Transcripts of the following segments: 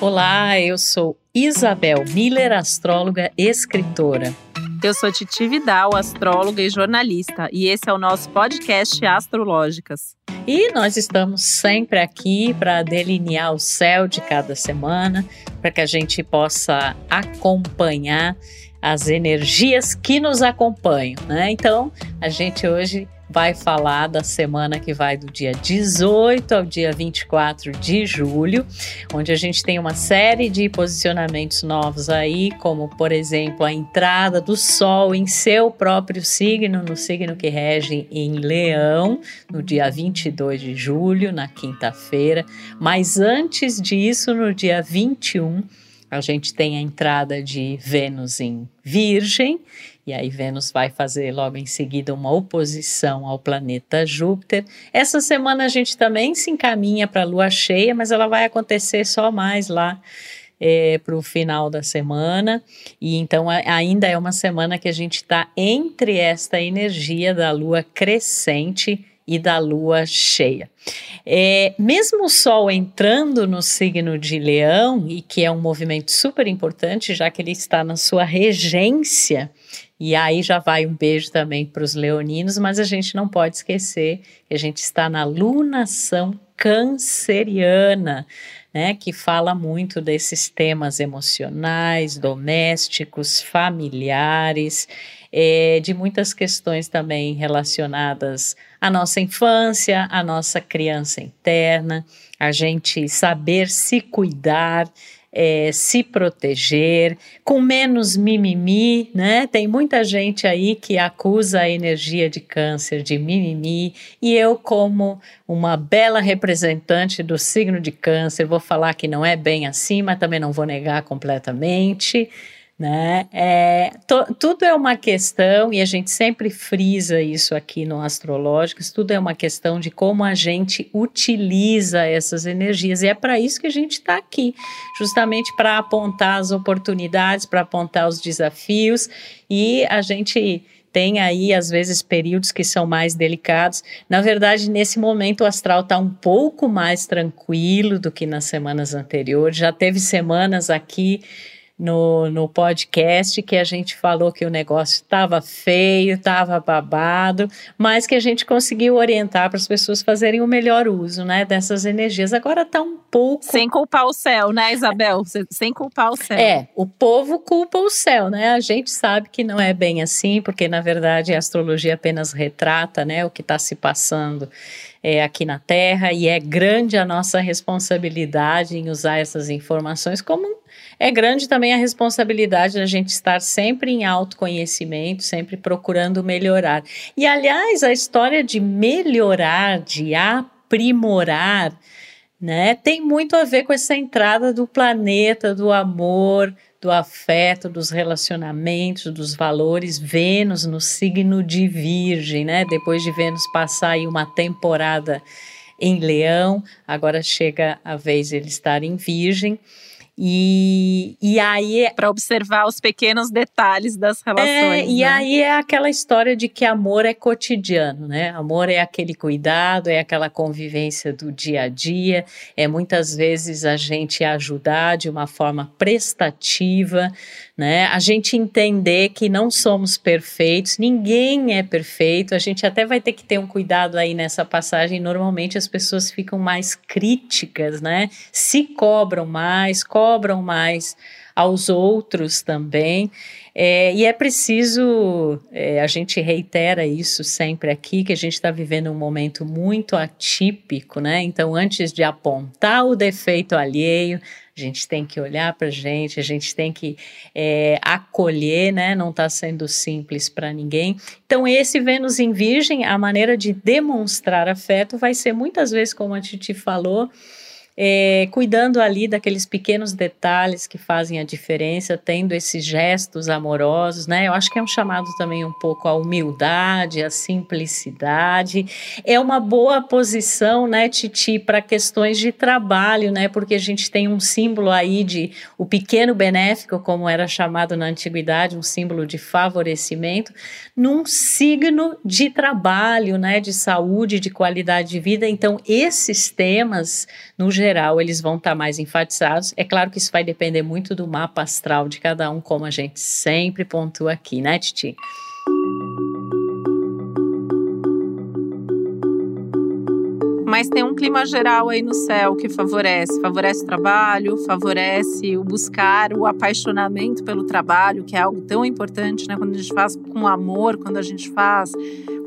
Olá, eu sou Isabel Miller, astróloga e escritora. Eu sou Titi Vidal, astróloga e jornalista, e esse é o nosso podcast Astrológicas. E nós estamos sempre aqui para delinear o céu de cada semana, para que a gente possa acompanhar as energias que nos acompanham, né? Então, a gente hoje vai falar da semana que vai do dia 18 ao dia 24 de julho, onde a gente tem uma série de posicionamentos novos aí, como por exemplo a entrada do Sol em seu próprio signo, no signo que rege em Leão, no dia 22 de julho, na quinta-feira. Mas antes disso, no dia 21, a gente tem a entrada de Vênus em Virgem e aí Vênus vai fazer logo em seguida uma oposição ao planeta Júpiter. Essa semana a gente também se encaminha para a lua cheia, mas ela vai acontecer só mais lá é, para o final da semana, e então a, ainda é uma semana que a gente está entre esta energia da lua crescente e da lua cheia. É, mesmo o Sol entrando no signo de Leão, e que é um movimento super importante, já que ele está na sua regência, e aí já vai um beijo também para os leoninos, mas a gente não pode esquecer que a gente está na lunação canceriana, né, que fala muito desses temas emocionais, domésticos, familiares, é, de muitas questões também relacionadas à nossa infância, à nossa criança interna, a gente saber se cuidar é, se proteger, com menos mimimi, né? Tem muita gente aí que acusa a energia de câncer de mimimi, e eu, como uma bela representante do signo de câncer, vou falar que não é bem assim, mas também não vou negar completamente né? É, to, tudo é uma questão, e a gente sempre frisa isso aqui no Astrológicos, tudo é uma questão de como a gente utiliza essas energias, e é para isso que a gente está aqui, justamente para apontar as oportunidades, para apontar os desafios, e a gente tem aí, às vezes, períodos que são mais delicados. Na verdade, nesse momento, o astral está um pouco mais tranquilo do que nas semanas anteriores. Já teve semanas aqui no, no podcast que a gente falou que o negócio estava feio, estava babado, mas que a gente conseguiu orientar para as pessoas fazerem o melhor uso né, dessas energias. Agora está um pouco. Sem culpar o céu, né, Isabel? Sem culpar o céu. É, o povo culpa o céu, né? A gente sabe que não é bem assim, porque na verdade a astrologia apenas retrata né, o que está se passando é, aqui na Terra e é grande a nossa responsabilidade em usar essas informações como é grande também a responsabilidade da gente estar sempre em autoconhecimento, sempre procurando melhorar. E, aliás, a história de melhorar, de aprimorar, né, tem muito a ver com essa entrada do planeta, do amor, do afeto, dos relacionamentos, dos valores, Vênus no signo de Virgem, né? Depois de Vênus passar aí uma temporada em Leão, agora chega a vez ele estar em Virgem. E, e aí. É Para observar os pequenos detalhes das relações. É, e né? aí é aquela história de que amor é cotidiano, né? Amor é aquele cuidado, é aquela convivência do dia a dia, é muitas vezes a gente ajudar de uma forma prestativa, né? A gente entender que não somos perfeitos, ninguém é perfeito, a gente até vai ter que ter um cuidado aí nessa passagem. Normalmente as pessoas ficam mais críticas, né? Se cobram mais, cobram mais aos outros também. É, e é preciso, é, a gente reitera isso sempre aqui, que a gente está vivendo um momento muito atípico, né? Então, antes de apontar o defeito alheio, a gente tem que olhar para a gente, a gente tem que é, acolher, né? Não está sendo simples para ninguém. Então, esse Vênus em Virgem, a maneira de demonstrar afeto vai ser muitas vezes, como a Titi falou, é, cuidando ali daqueles pequenos detalhes que fazem a diferença, tendo esses gestos amorosos, né? Eu acho que é um chamado também um pouco à humildade, à simplicidade. É uma boa posição, né, Titi, para questões de trabalho, né? Porque a gente tem um símbolo aí de o pequeno benéfico, como era chamado na antiguidade, um símbolo de favorecimento, num signo de trabalho, né? De saúde, de qualidade de vida. Então, esses temas, no geral, geral, eles vão estar tá mais enfatizados. É claro que isso vai depender muito do mapa astral de cada um, como a gente sempre pontua aqui, né, Titi? Mas tem um clima geral aí no céu que favorece, favorece o trabalho, favorece o buscar, o apaixonamento pelo trabalho, que é algo tão importante, né? Quando a gente faz com amor, quando a gente faz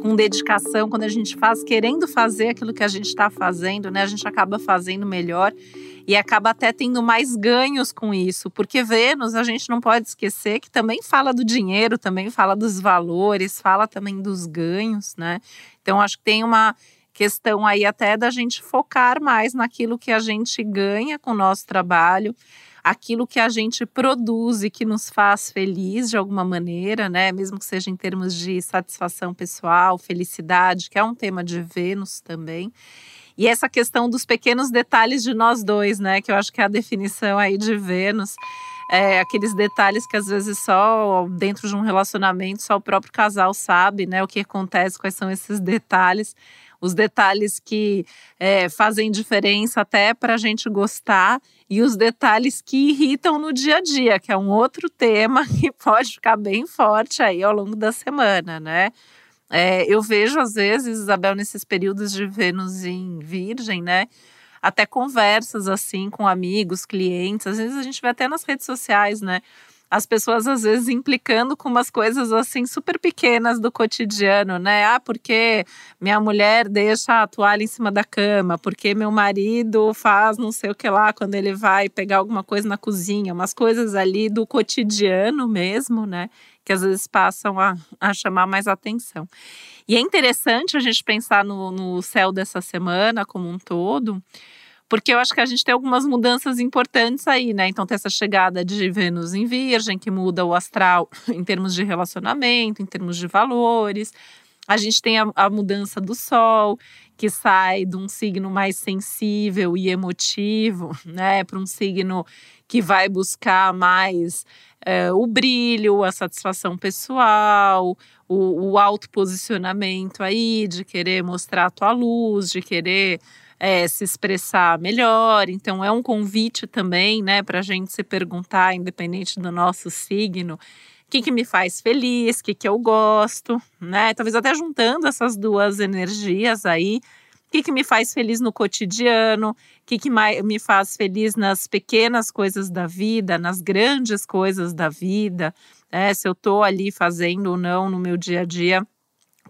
com dedicação, quando a gente faz querendo fazer aquilo que a gente está fazendo, né? A gente acaba fazendo melhor e acaba até tendo mais ganhos com isso, porque Vênus a gente não pode esquecer que também fala do dinheiro, também fala dos valores, fala também dos ganhos, né? Então acho que tem uma questão aí até da gente focar mais naquilo que a gente ganha com o nosso trabalho aquilo que a gente produz e que nos faz feliz de alguma maneira, né? Mesmo que seja em termos de satisfação pessoal, felicidade, que é um tema de Vênus também. E essa questão dos pequenos detalhes de nós dois, né? Que eu acho que é a definição aí de Vênus. É, aqueles detalhes que às vezes só dentro de um relacionamento só o próprio casal sabe, né? O que acontece, quais são esses detalhes os detalhes que é, fazem diferença até para a gente gostar e os detalhes que irritam no dia a dia, que é um outro tema que pode ficar bem forte aí ao longo da semana, né? É, eu vejo às vezes, Isabel, nesses períodos de Vênus em Virgem, né? Até conversas assim com amigos, clientes, às vezes a gente vê até nas redes sociais, né? As pessoas às vezes implicando com umas coisas assim super pequenas do cotidiano, né? Ah, porque minha mulher deixa a toalha em cima da cama, porque meu marido faz não sei o que lá quando ele vai pegar alguma coisa na cozinha, umas coisas ali do cotidiano mesmo, né? Que às vezes passam a, a chamar mais atenção. E é interessante a gente pensar no, no céu dessa semana como um todo porque eu acho que a gente tem algumas mudanças importantes aí, né? Então tem essa chegada de Vênus em Virgem, que muda o astral em termos de relacionamento, em termos de valores. A gente tem a, a mudança do Sol, que sai de um signo mais sensível e emotivo, né, para um signo que vai buscar mais é, o brilho, a satisfação pessoal, o, o autoposicionamento aí, de querer mostrar a tua luz, de querer é, se expressar melhor. Então, é um convite também, né, para a gente se perguntar, independente do nosso signo, o que, que me faz feliz, o que, que eu gosto, né? Talvez até juntando essas duas energias aí. O que, que me faz feliz no cotidiano? O que, que me faz feliz nas pequenas coisas da vida, nas grandes coisas da vida? Né? Se eu estou ali fazendo ou não no meu dia a dia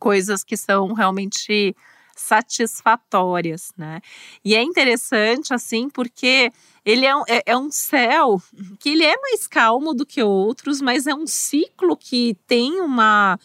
coisas que são realmente satisfatórias, né? E é interessante, assim, porque ele é um, é, é um céu que ele é mais calmo do que outros, mas é um ciclo que tem uma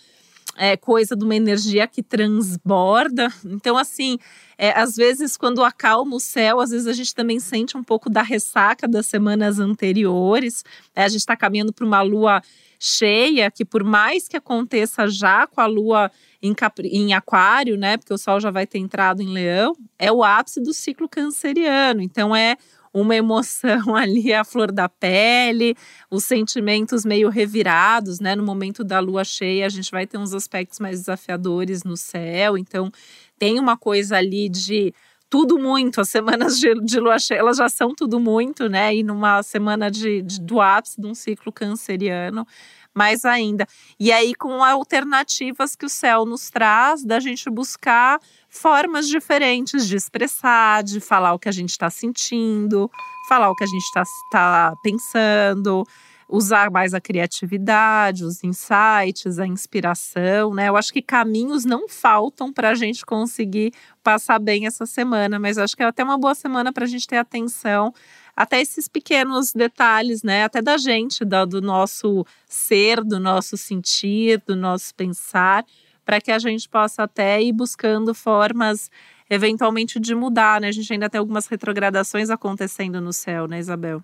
é, coisa de uma energia que transborda. Então, assim, é, às vezes, quando acalma o céu, às vezes a gente também sente um pouco da ressaca das semanas anteriores. É, a gente está caminhando para uma lua cheia, que por mais que aconteça já com a lua em, em aquário, né? Porque o sol já vai ter entrado em leão, é o ápice do ciclo canceriano. Então é uma emoção ali à flor da pele, os sentimentos meio revirados, né? No momento da lua cheia, a gente vai ter uns aspectos mais desafiadores no céu. Então, tem uma coisa ali de tudo muito. As semanas de, de lua cheia, elas já são tudo muito, né? E numa semana de, de do ápice de um ciclo canceriano, mais ainda. E aí, com alternativas que o céu nos traz, da gente buscar formas diferentes de expressar, de falar o que a gente está sentindo, falar o que a gente está tá pensando, usar mais a criatividade, os insights, a inspiração, né? Eu acho que caminhos não faltam para a gente conseguir passar bem essa semana, mas acho que é até uma boa semana para a gente ter atenção até esses pequenos detalhes, né? Até da gente, do, do nosso ser, do nosso sentir, do nosso pensar, para que a gente possa até ir buscando formas eventualmente de mudar, né? A gente ainda tem algumas retrogradações acontecendo no céu, né, Isabel?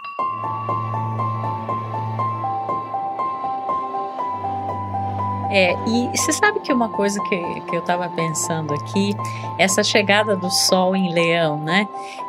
É, e você sabe que uma coisa que, que eu estava pensando aqui, essa chegada do Sol em Leão, né?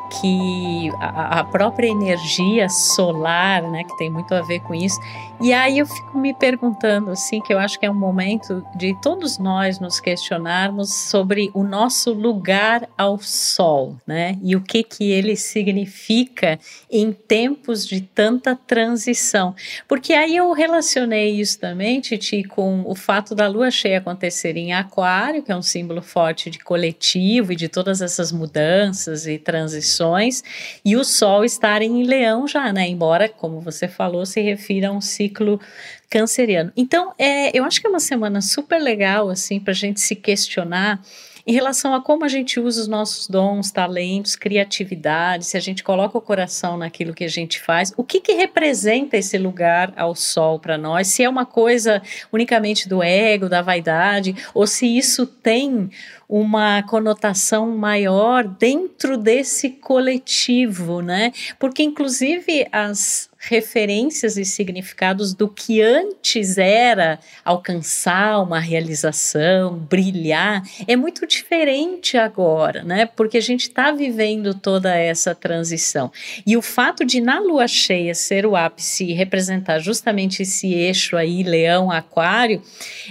Que a, própria energia solar, né, que tem muito a ver com isso. E aí eu fico me perguntando assim, que eu acho que é um momento de todos nós nos questionarmos sobre o nosso lugar ao sol, né? E o que que ele significa em tempos de tanta transição. Porque aí eu relacionei isso também, Titi, com o fato da lua cheia acontecer em aquário, que é um símbolo forte de coletivo e de todas essas mudanças e transições, e o sol estar em leão já, né? Embora, como você falou, se refira a um ciclo canceriano. Então, é, eu acho que é uma semana super legal, assim, para a gente se questionar em relação a como a gente usa os nossos dons, talentos, criatividade, se a gente coloca o coração naquilo que a gente faz, o que, que representa esse lugar ao sol para nós? Se é uma coisa unicamente do ego, da vaidade, ou se isso tem uma conotação maior dentro desse coletivo, né? Porque inclusive as referências e significados do que antes era alcançar uma realização, brilhar, é muito diferente agora, né? Porque a gente está vivendo toda essa transição. E o fato de na lua cheia ser o ápice e representar justamente esse eixo aí, leão, aquário,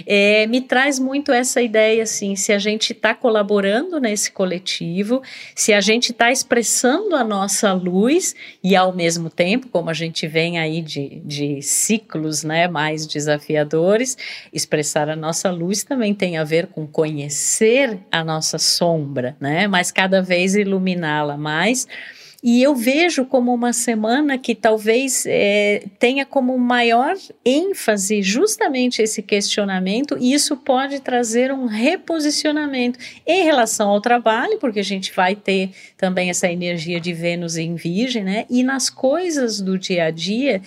é, me traz muito essa ideia assim, se a gente está colaborando nesse coletivo, se a gente está expressando a nossa luz e ao mesmo tempo, como a gente vem aí de, de ciclos né, mais desafiadores, expressar a nossa luz também tem a ver com conhecer a nossa sombra, né? Mas cada vez iluminá-la mais e eu vejo como uma semana que talvez é, tenha como maior ênfase justamente esse questionamento, e isso pode trazer um reposicionamento em relação ao trabalho, porque a gente vai ter também essa energia de Vênus em Virgem, né? E nas coisas do dia a dia,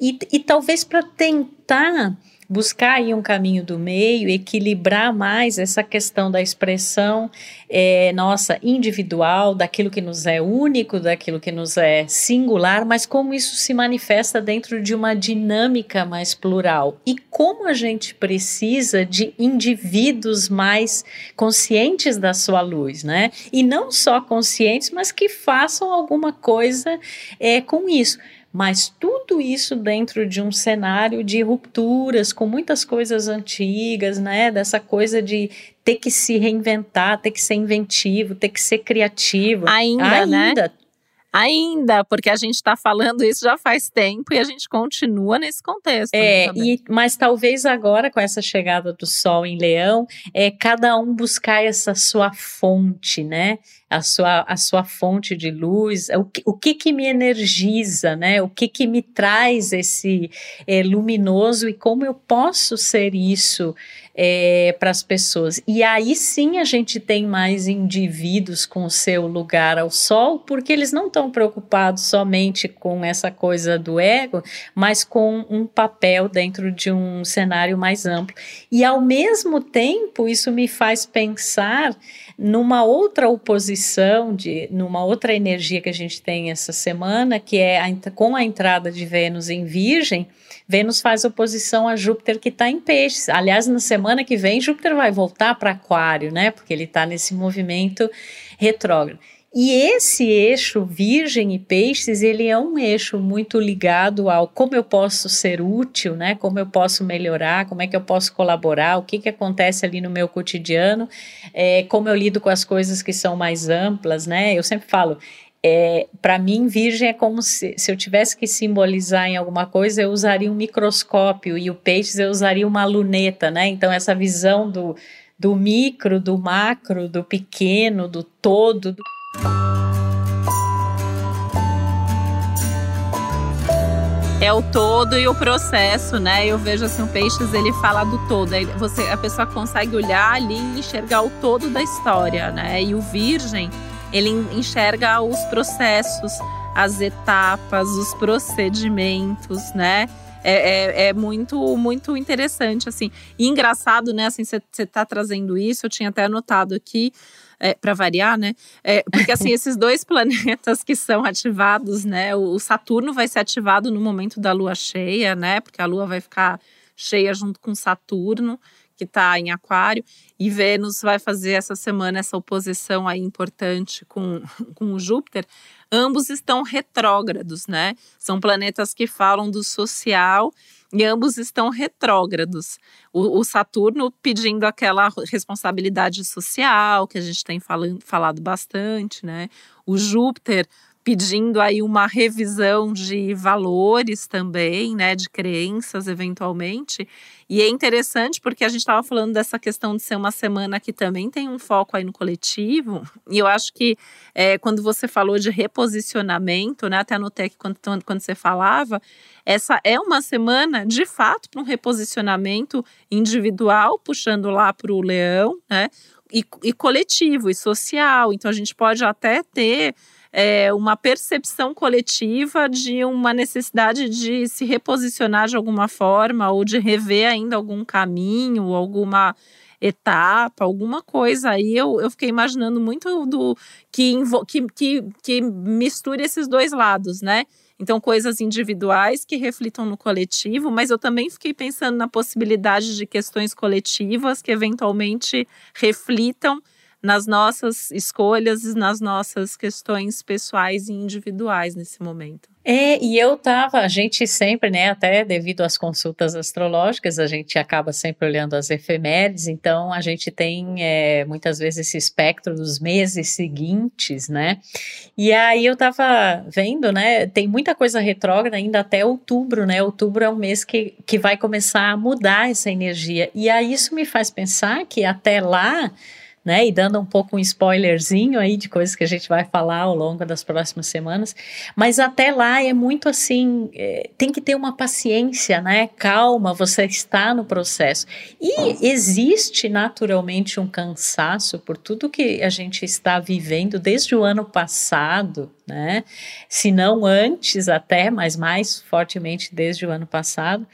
e, e talvez para tentar buscar aí um caminho do meio, equilibrar mais essa questão da expressão é, nossa individual, daquilo que nos é único, daquilo que nos é singular, mas como isso se manifesta dentro de uma dinâmica mais plural e como a gente precisa de indivíduos mais conscientes da sua luz, né? E não só conscientes, mas que façam alguma coisa é, com isso mas tudo isso dentro de um cenário de rupturas, com muitas coisas antigas, né? Dessa coisa de ter que se reinventar, ter que ser inventivo, ter que ser criativo. Ainda, Ainda né? Ainda, porque a gente está falando isso já faz tempo e a gente continua nesse contexto. É, né, e, mas talvez agora, com essa chegada do Sol em Leão, é cada um buscar essa sua fonte, né? A sua, a sua fonte de luz, o que, o que que me energiza, né? O que que me traz esse é, luminoso e como eu posso ser isso é, para as pessoas. E aí sim a gente tem mais indivíduos com o seu lugar ao sol, porque eles não estão preocupados somente com essa coisa do ego, mas com um papel dentro de um cenário mais amplo. E ao mesmo tempo, isso me faz pensar numa outra oposição, de, numa outra energia que a gente tem essa semana, que é a, com a entrada de Vênus em Virgem Vênus faz oposição a Júpiter que está em peixes. Aliás, na semana que vem, Júpiter vai voltar para Aquário, né? Porque ele está nesse movimento retrógrado. E esse eixo Virgem e Peixes, ele é um eixo muito ligado ao como eu posso ser útil, né? Como eu posso melhorar, como é que eu posso colaborar, o que, que acontece ali no meu cotidiano, é, como eu lido com as coisas que são mais amplas, né? Eu sempre falo, é, para mim, virgem é como se, se eu tivesse que simbolizar em alguma coisa, eu usaria um microscópio e o peixes eu usaria uma luneta, né? Então, essa visão do, do micro, do macro, do pequeno, do todo. Do... É o todo e o processo, né? Eu vejo assim, o Peixes ele fala do todo. Você, a pessoa consegue olhar ali e enxergar o todo da história, né? E o Virgem, ele enxerga os processos, as etapas, os procedimentos, né? É, é, é, muito, muito interessante, assim. E engraçado, né? Assim, você está trazendo isso, eu tinha até anotado aqui, é, para variar, né? É, porque, assim, esses dois planetas que são ativados, né? O, o Saturno vai ser ativado no momento da lua cheia, né? Porque a lua vai ficar cheia junto com Saturno que está em Aquário, e Vênus vai fazer essa semana essa oposição aí importante com, com o Júpiter. Ambos estão retrógrados, né? São planetas que falam do social e ambos estão retrógrados. O, o, Saturno pedindo aquela responsabilidade social que a gente tem falando, falado bastante, né? O Júpiter pedindo aí uma revisão de valores também, né, de crenças eventualmente. E é interessante porque a gente estava falando dessa questão de ser uma semana que também tem um foco aí no coletivo. E eu acho que é, quando você falou de reposicionamento, né, até anotei que quando, quando você falava, essa é uma semana de fato para um reposicionamento individual, puxando lá para o leão, né? E, e coletivo e social. Então a gente pode até ter é, uma percepção coletiva de uma necessidade de se reposicionar de alguma forma ou de rever ainda algum caminho, alguma etapa, alguma coisa aí. Eu, eu fiquei imaginando muito do que, que, que, que misture esses dois lados, né? Então, coisas individuais que reflitam no coletivo, mas eu também fiquei pensando na possibilidade de questões coletivas que eventualmente reflitam nas nossas escolhas e nas nossas questões pessoais e individuais nesse momento. É, e eu tava, a gente sempre, né, até devido às consultas astrológicas, a gente acaba sempre olhando as efemérides, então a gente tem é, muitas vezes esse espectro dos meses seguintes, né, e aí eu tava vendo, né, tem muita coisa retrógrada ainda até outubro, né, outubro é um mês que, que vai começar a mudar essa energia, e aí isso me faz pensar que até lá, né? E dando um pouco um spoilerzinho aí de coisas que a gente vai falar ao longo das próximas semanas. Mas até lá é muito assim, é, tem que ter uma paciência, né? Calma, você está no processo. E existe naturalmente um cansaço por tudo que a gente está vivendo desde o ano passado, né? Se não antes até, mas mais fortemente desde o ano passado.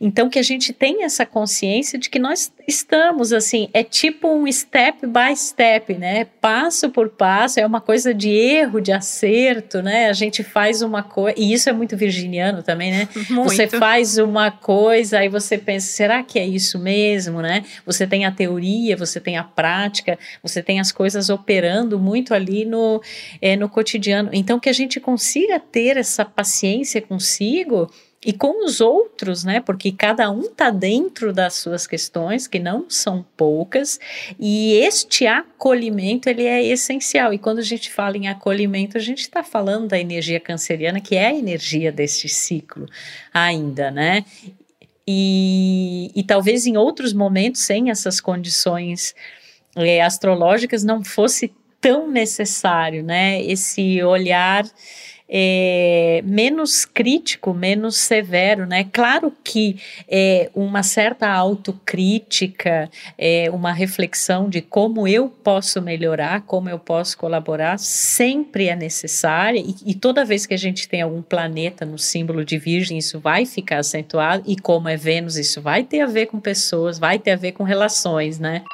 Então que a gente tenha essa consciência de que nós estamos assim, é tipo um step by step, né? Passo por passo, é uma coisa de erro, de acerto, né? A gente faz uma coisa, e isso é muito virginiano também, né? Muito. Você faz uma coisa, aí você pensa, será que é isso mesmo, né? Você tem a teoria, você tem a prática, você tem as coisas operando muito ali no, é, no cotidiano. Então, que a gente consiga ter essa paciência consigo e com os outros, né? Porque cada um está dentro das suas questões, que não são poucas, e este acolhimento ele é essencial. E quando a gente fala em acolhimento, a gente está falando da energia canceriana, que é a energia deste ciclo ainda, né? E, e talvez em outros momentos, sem essas condições é, astrológicas, não fosse tão necessário, né? Esse olhar é, menos crítico, menos severo, né? Claro que é, uma certa autocrítica, é, uma reflexão de como eu posso melhorar, como eu posso colaborar, sempre é necessária e, e toda vez que a gente tem algum planeta no símbolo de Virgem, isso vai ficar acentuado e como é Vênus, isso vai ter a ver com pessoas, vai ter a ver com relações, né?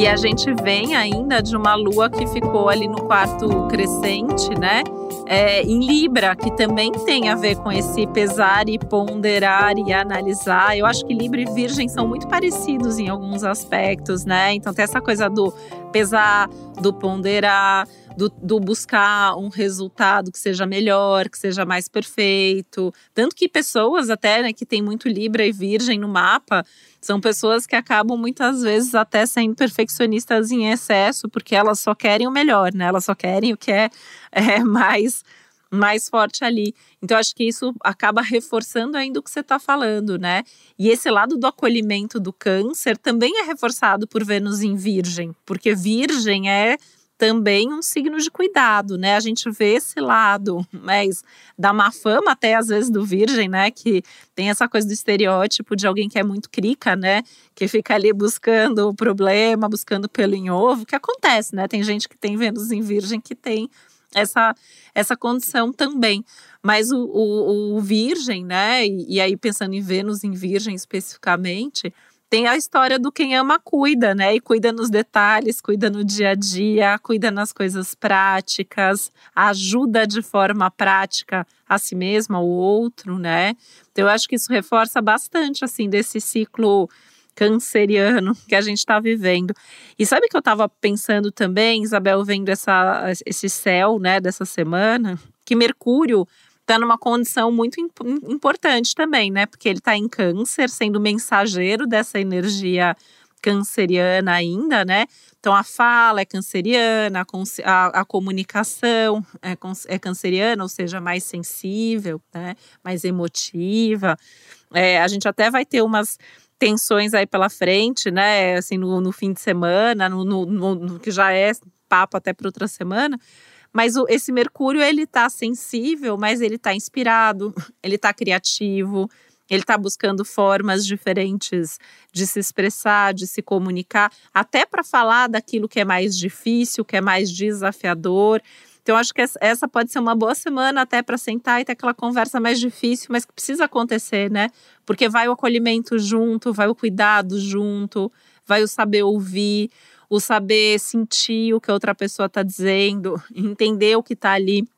E a gente vem ainda de uma lua que ficou ali no quarto crescente, né? É, em Libra, que também tem a ver com esse pesar e ponderar e analisar. Eu acho que Libra e Virgem são muito parecidos em alguns aspectos, né? Então tem essa coisa do pesar, do ponderar, do, do, buscar um resultado que seja melhor, que seja mais perfeito. Tanto que pessoas até né, que tem muito Libra e Virgem no mapa são pessoas que acabam muitas vezes até sendo perfeccionistas em excesso, porque elas só querem o melhor, né? Elas só querem o que é, é mais mais forte ali. Então, acho que isso acaba reforçando ainda o que você está falando, né? E esse lado do acolhimento do câncer também é reforçado por Vênus em Virgem, porque Virgem é também um signo de cuidado, né? A gente vê esse lado, mas da má fama até às vezes do virgem, né? Que tem essa coisa do estereótipo de alguém que é muito crica, né? Que fica ali buscando o problema, buscando pelo em ovo, que acontece, né? Tem gente que tem Vênus em virgem que tem essa, essa condição também. Mas o, o, o virgem, né? E, e aí pensando em Vênus em virgem especificamente, tem a história do quem ama cuida, né? E cuida nos detalhes, cuida no dia a dia, cuida nas coisas práticas, ajuda de forma prática a si mesmo, ao outro, né? Então eu acho que isso reforça bastante assim desse ciclo canceriano que a gente está vivendo. E sabe que eu estava pensando também, Isabel, vendo essa, esse céu, né, dessa semana, que Mercúrio está numa condição muito imp importante também, né? Porque ele está em câncer, sendo mensageiro dessa energia canceriana ainda, né? Então a fala é canceriana, a, a comunicação é, é, canceriana, ou seja, mais sensível, né? mais emotiva. É, a gente até vai ter umas tensões aí pela frente, né? Assim, no, no fim de semana, no, no, no, que já é papo até para outra semana. Mas o, esse Mercúrio, ele tá sensível, mas ele tá inspirado, ele tá criativo, ele está buscando formas diferentes de se expressar, de se comunicar, até para falar daquilo que é mais difícil, que é mais desafiador. Então, acho que essa pode ser uma boa semana até para sentar e ter aquela conversa mais difícil, mas que precisa acontecer, né? Porque vai o acolhimento junto, vai o cuidado junto, vai o saber ouvir o saber sentir o que a outra pessoa está dizendo, entender o que está ali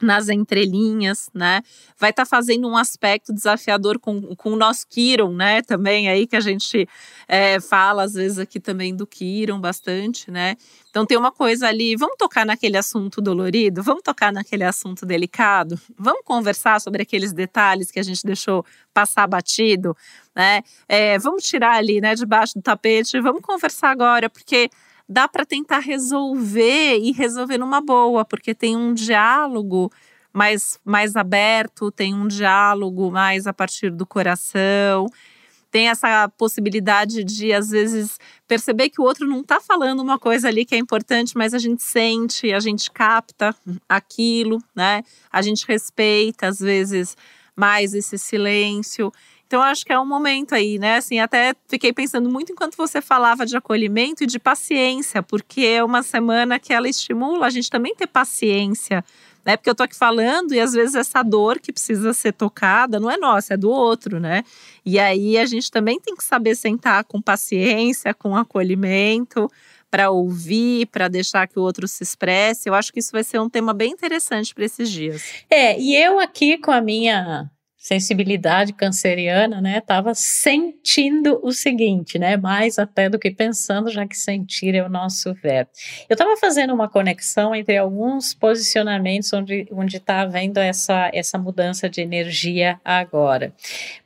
nas entrelinhas, né? Vai estar tá fazendo um aspecto desafiador com, com o nosso Kiron, né? Também aí que a gente é, fala às vezes aqui também do Kiron bastante, né? Então tem uma coisa ali, vamos tocar naquele assunto dolorido, vamos tocar naquele assunto delicado, vamos conversar sobre aqueles detalhes que a gente deixou passar batido, né? É, vamos tirar ali, né, debaixo do tapete, vamos conversar agora, porque dá para tentar resolver e resolver numa boa, porque tem um diálogo mais, mais aberto, tem um diálogo mais a partir do coração, tem essa possibilidade de, às vezes, perceber que o outro não está falando uma coisa ali que é importante, mas a gente sente, a gente capta aquilo, né? A gente respeita, às vezes, mais esse silêncio. Então, acho que é um momento aí, né? Assim, até fiquei pensando muito enquanto você falava de acolhimento e de paciência, porque é uma semana que ela estimula a gente também ter paciência, né? Porque eu tô aqui falando e às vezes essa dor que precisa ser tocada não é nossa, é do outro, né? E aí a gente também tem que saber sentar com paciência, com acolhimento, para ouvir, para deixar que o outro se expresse. Eu acho que isso vai ser um tema bem interessante para esses dias. É, e eu aqui com a minha sensibilidade canceriana, né, estava sentindo o seguinte, né, mais até do que pensando, já que sentir é o nosso verbo. Eu estava fazendo uma conexão entre alguns posicionamentos onde onde está havendo essa essa mudança de energia agora.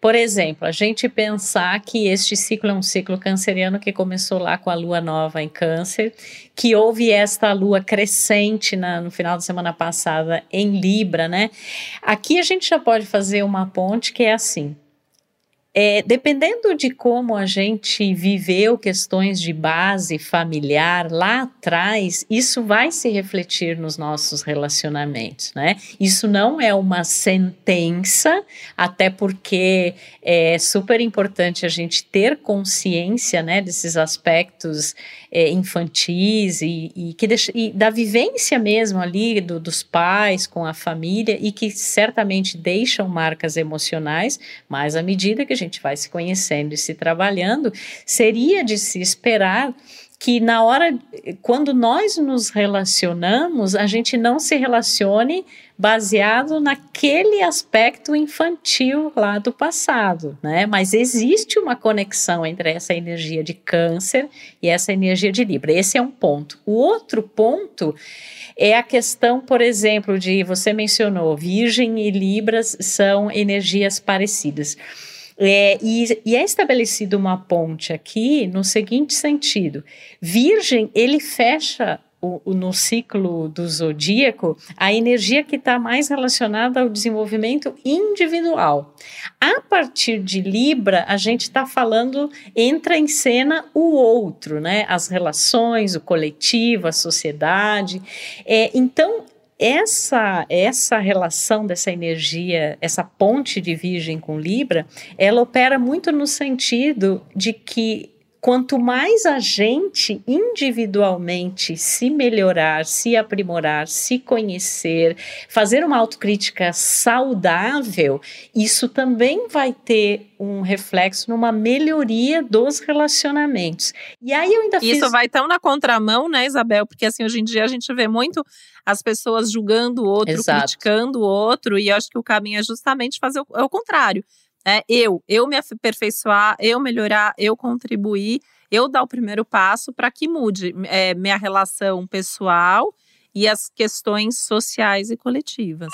Por exemplo, a gente pensar que este ciclo é um ciclo canceriano que começou lá com a lua nova em câncer, que houve esta lua crescente na, no final da semana passada em Libra, né? Aqui a gente já pode fazer uma ponte que é assim. É, dependendo de como a gente viveu questões de base familiar lá atrás, isso vai se refletir nos nossos relacionamentos, né? Isso não é uma sentença, até porque é super importante a gente ter consciência, né, desses aspectos é, infantis e, e que deixa, e da vivência mesmo ali do, dos pais com a família e que certamente deixam marcas emocionais, mas à medida que a gente vai se conhecendo e se trabalhando, seria de se esperar que na hora, quando nós nos relacionamos, a gente não se relacione baseado naquele aspecto infantil lá do passado, né? Mas existe uma conexão entre essa energia de câncer e essa energia de Libra. Esse é um ponto. O outro ponto é a questão, por exemplo, de você mencionou, Virgem e Libras são energias parecidas. É, e, e, é estabelecido uma ponte aqui no seguinte sentido: Virgem ele fecha o, o, no ciclo do zodíaco a energia que está mais relacionada ao desenvolvimento individual. A partir de Libra, a gente está falando, entra em cena o outro, né? As relações, o coletivo, a sociedade. É, então, essa essa relação dessa energia, essa ponte de Virgem com Libra, ela opera muito no sentido de que quanto mais a gente individualmente se melhorar, se aprimorar, se conhecer, fazer uma autocrítica saudável, isso também vai ter um reflexo numa melhoria dos relacionamentos. E aí eu ainda fiz... Isso vai tão na contramão, né, Isabel? Porque assim, hoje em dia a gente vê muito as pessoas julgando o outro, Exato. criticando o outro, e eu acho que o caminho é justamente fazer o, é o contrário. É, eu, eu me aperfeiçoar, eu melhorar, eu contribuir, eu dar o primeiro passo para que mude é, minha relação pessoal e as questões sociais e coletivas.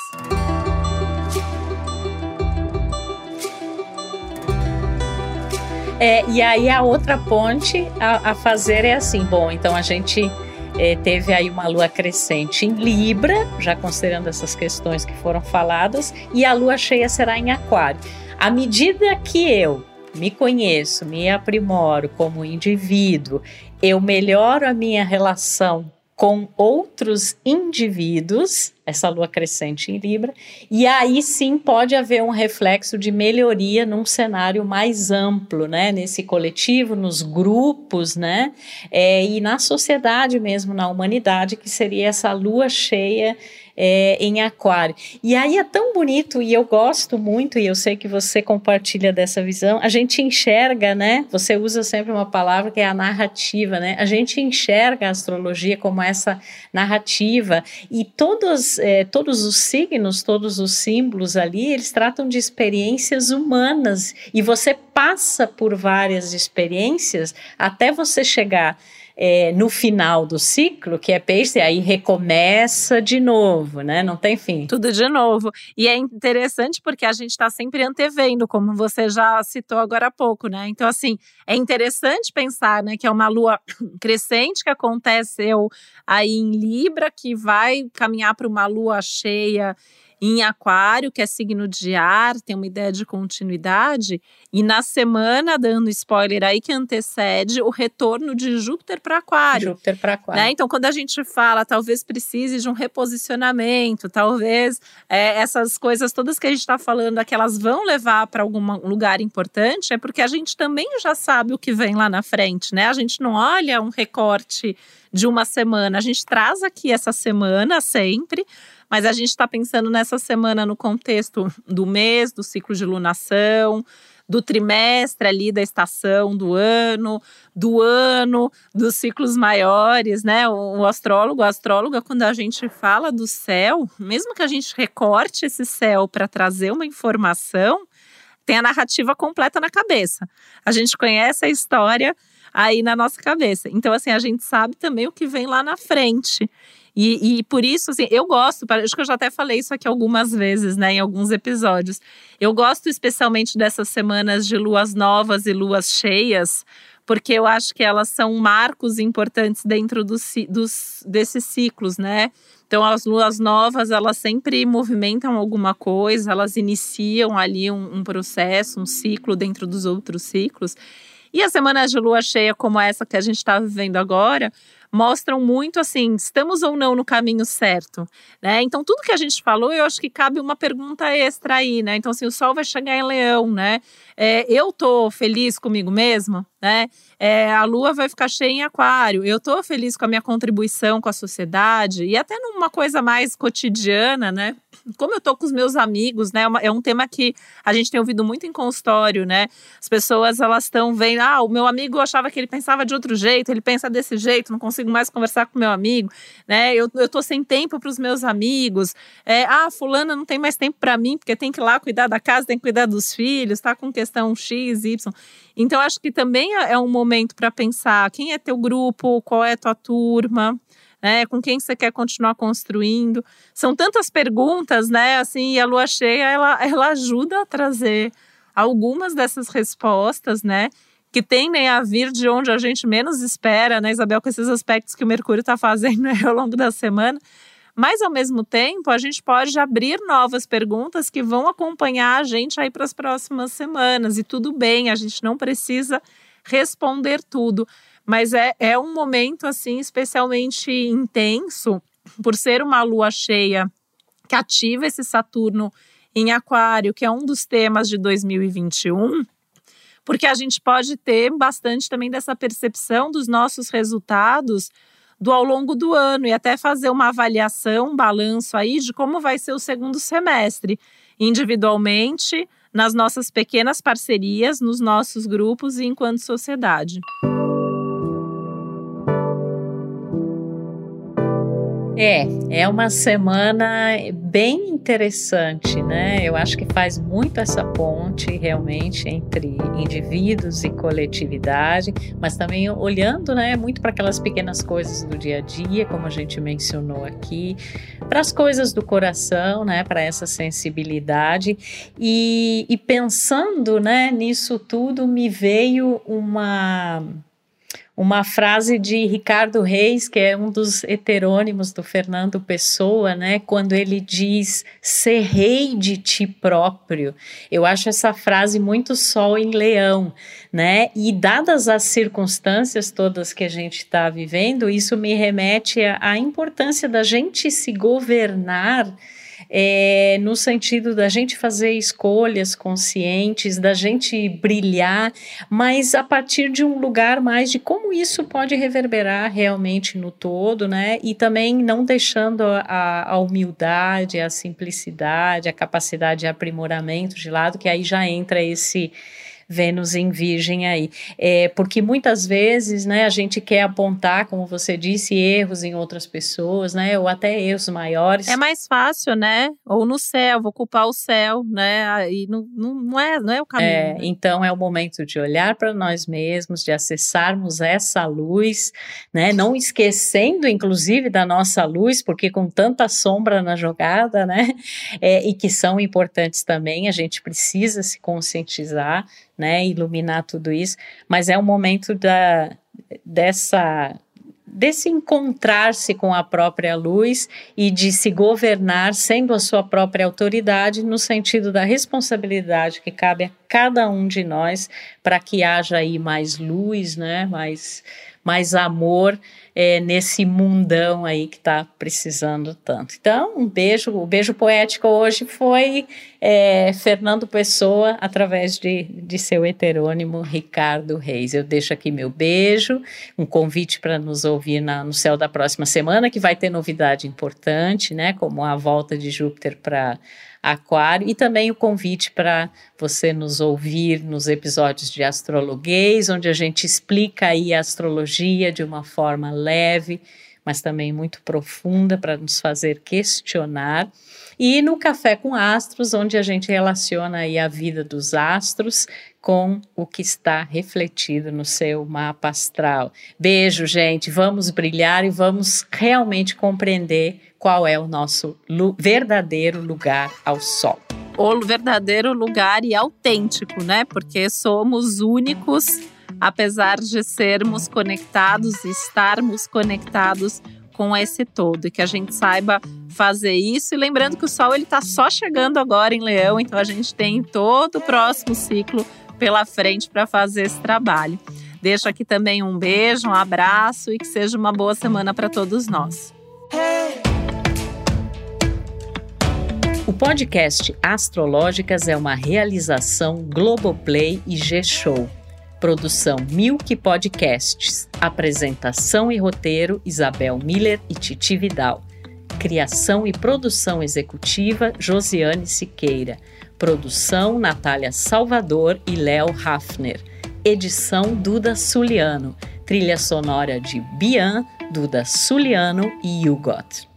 É, e aí a outra ponte a, a fazer é assim, bom, então a gente é, teve aí uma lua crescente em Libra, já considerando essas questões que foram faladas, e a lua cheia será em Aquário. À medida que eu me conheço, me aprimoro como indivíduo, eu melhoro a minha relação com outros indivíduos, essa lua crescente em Libra, e aí sim pode haver um reflexo de melhoria num cenário mais amplo, né? Nesse coletivo, nos grupos, né? É, e na sociedade mesmo, na humanidade, que seria essa lua cheia é, em Aquário. E aí é tão bonito e eu gosto muito, e eu sei que você compartilha dessa visão. A gente enxerga, né? Você usa sempre uma palavra que é a narrativa, né? A gente enxerga a astrologia como essa narrativa e todos, é, todos os signos, todos os símbolos ali, eles tratam de experiências humanas e você passa por várias experiências até você chegar é, no final do ciclo, que é peixe, aí recomeça de novo, né? Não tem fim. Tudo de novo. E é interessante porque a gente está sempre antevendo, como você já citou agora há pouco, né? Então, assim, é interessante pensar, né, que é uma lua crescente que aconteceu aí em Libra, que vai caminhar para uma lua cheia em Aquário, que é signo de ar, tem uma ideia de continuidade, e na semana, dando spoiler aí, que antecede o retorno de Júpiter para Aquário. Júpiter para Aquário. Né? Então, quando a gente fala, talvez precise de um reposicionamento, talvez é, essas coisas todas que a gente está falando, que elas vão levar para algum lugar importante, é porque a gente também já sabe o que vem lá na frente, né? A gente não olha um recorte de uma semana, a gente traz aqui essa semana sempre mas a gente está pensando nessa semana no contexto do mês, do ciclo de lunação, do trimestre ali da estação do ano, do ano, dos ciclos maiores, né? O, astrólogo, a astróloga, quando a gente fala do céu, mesmo que a gente recorte esse céu para trazer uma informação, tem a narrativa completa na cabeça. A gente conhece a história aí na nossa cabeça. Então, assim, a gente sabe também o que vem lá na frente. E, e por isso, assim, eu gosto, acho que eu já até falei isso aqui algumas vezes, né, em alguns episódios. Eu gosto especialmente dessas semanas de luas novas e luas cheias, porque eu acho que elas são marcos importantes dentro dos, dos, desses ciclos, né? Então, as luas novas, elas sempre movimentam alguma coisa, elas iniciam ali um, um processo, um ciclo dentro dos outros ciclos. E as semanas de lua cheia, como essa que a gente está vivendo agora, mostram muito assim, estamos ou não no caminho certo, né? Então tudo que a gente falou, eu acho que cabe uma pergunta extra aí, né? Então assim, o sol vai chegar em Leão, né? É, eu tô feliz comigo mesmo, né? É, a lua vai ficar cheia em aquário. Eu tô feliz com a minha contribuição com a sociedade e até numa coisa mais cotidiana, né? Como eu tô com os meus amigos, né? É, é um tema que a gente tem ouvido muito em consultório, né? As pessoas elas estão vendo, ah, o meu amigo achava que ele pensava de outro jeito, ele pensa desse jeito, não consigo mais conversar com meu amigo, né? Eu, eu tô sem tempo para os meus amigos. É, ah, fulana não tem mais tempo para mim porque tem que ir lá cuidar da casa, tem que cuidar dos filhos, tá com questão X, Y. Então acho que também é, é um momento para pensar quem é teu grupo, qual é tua turma, né? Com quem você quer continuar construindo? São tantas perguntas, né? Assim, e a lua cheia ela, ela ajuda a trazer algumas dessas respostas, né? Que tendem a vir de onde a gente menos espera, né, Isabel, com esses aspectos que o Mercúrio está fazendo né, ao longo da semana. Mas, ao mesmo tempo, a gente pode abrir novas perguntas que vão acompanhar a gente aí para as próximas semanas. E tudo bem, a gente não precisa responder tudo. Mas é, é um momento, assim, especialmente intenso, por ser uma lua cheia que ativa esse Saturno em Aquário, que é um dos temas de 2021 porque a gente pode ter bastante também dessa percepção dos nossos resultados do ao longo do ano e até fazer uma avaliação, um balanço aí de como vai ser o segundo semestre, individualmente, nas nossas pequenas parcerias, nos nossos grupos e enquanto sociedade. É, é uma semana bem interessante, né? Eu acho que faz muito essa ponte realmente entre indivíduos e coletividade, mas também olhando, né, muito para aquelas pequenas coisas do dia a dia, como a gente mencionou aqui, para as coisas do coração, né, para essa sensibilidade e, e pensando, né, nisso tudo me veio uma uma frase de Ricardo Reis, que é um dos heterônimos do Fernando Pessoa, né, quando ele diz ser rei de ti próprio. Eu acho essa frase muito sol em leão, né? E dadas as circunstâncias todas que a gente está vivendo, isso me remete à importância da gente se governar é, no sentido da gente fazer escolhas conscientes, da gente brilhar, mas a partir de um lugar mais de como isso pode reverberar realmente no todo, né? E também não deixando a, a humildade, a simplicidade, a capacidade de aprimoramento de lado, que aí já entra esse Vênus em Virgem aí. É, porque muitas vezes, né, a gente quer apontar, como você disse, erros em outras pessoas, né, ou até erros maiores. É mais fácil, né? Ou no céu, vou culpar o céu, né? E não, não, não, é, não é o caminho. É, né? Então é o momento de olhar para nós mesmos, de acessarmos essa luz, né? Não esquecendo, inclusive, da nossa luz, porque com tanta sombra na jogada, né? É, e que são importantes também, a gente precisa se conscientizar né, iluminar tudo isso, mas é um momento da, dessa desse encontrar-se com a própria luz e de se governar sendo a sua própria autoridade no sentido da responsabilidade que cabe a cada um de nós para que haja aí mais luz, né, mais mais amor é, nesse mundão aí que está precisando tanto. Então, um beijo, o beijo poético hoje foi é, Fernando Pessoa, através de, de seu heterônimo Ricardo Reis. Eu deixo aqui meu beijo, um convite para nos ouvir na, no céu da próxima semana, que vai ter novidade importante, né, como a volta de Júpiter para Aquário e também o convite para você nos ouvir nos episódios de Astrologuês, onde a gente explica aí a astrologia de uma forma leve, mas também muito profunda para nos fazer questionar. E no Café com Astros, onde a gente relaciona aí a vida dos astros com o que está refletido no seu mapa astral. Beijo, gente. Vamos brilhar e vamos realmente compreender qual é o nosso verdadeiro lugar ao sol. O verdadeiro lugar e autêntico, né? Porque somos únicos, apesar de sermos conectados e estarmos conectados com esse todo e que a gente saiba fazer isso. E lembrando que o Sol ele está só chegando agora em Leão, então a gente tem todo o próximo ciclo pela frente para fazer esse trabalho. Deixo aqui também um beijo, um abraço e que seja uma boa semana para todos nós. O podcast Astrológicas é uma realização Globoplay e G-Show. Produção Milk Podcasts. Apresentação e roteiro Isabel Miller e Titi Vidal. Criação e produção executiva Josiane Siqueira. Produção Natália Salvador e Léo Hafner. Edição Duda Suliano. Trilha sonora de Bian, Duda Suliano e Hugot.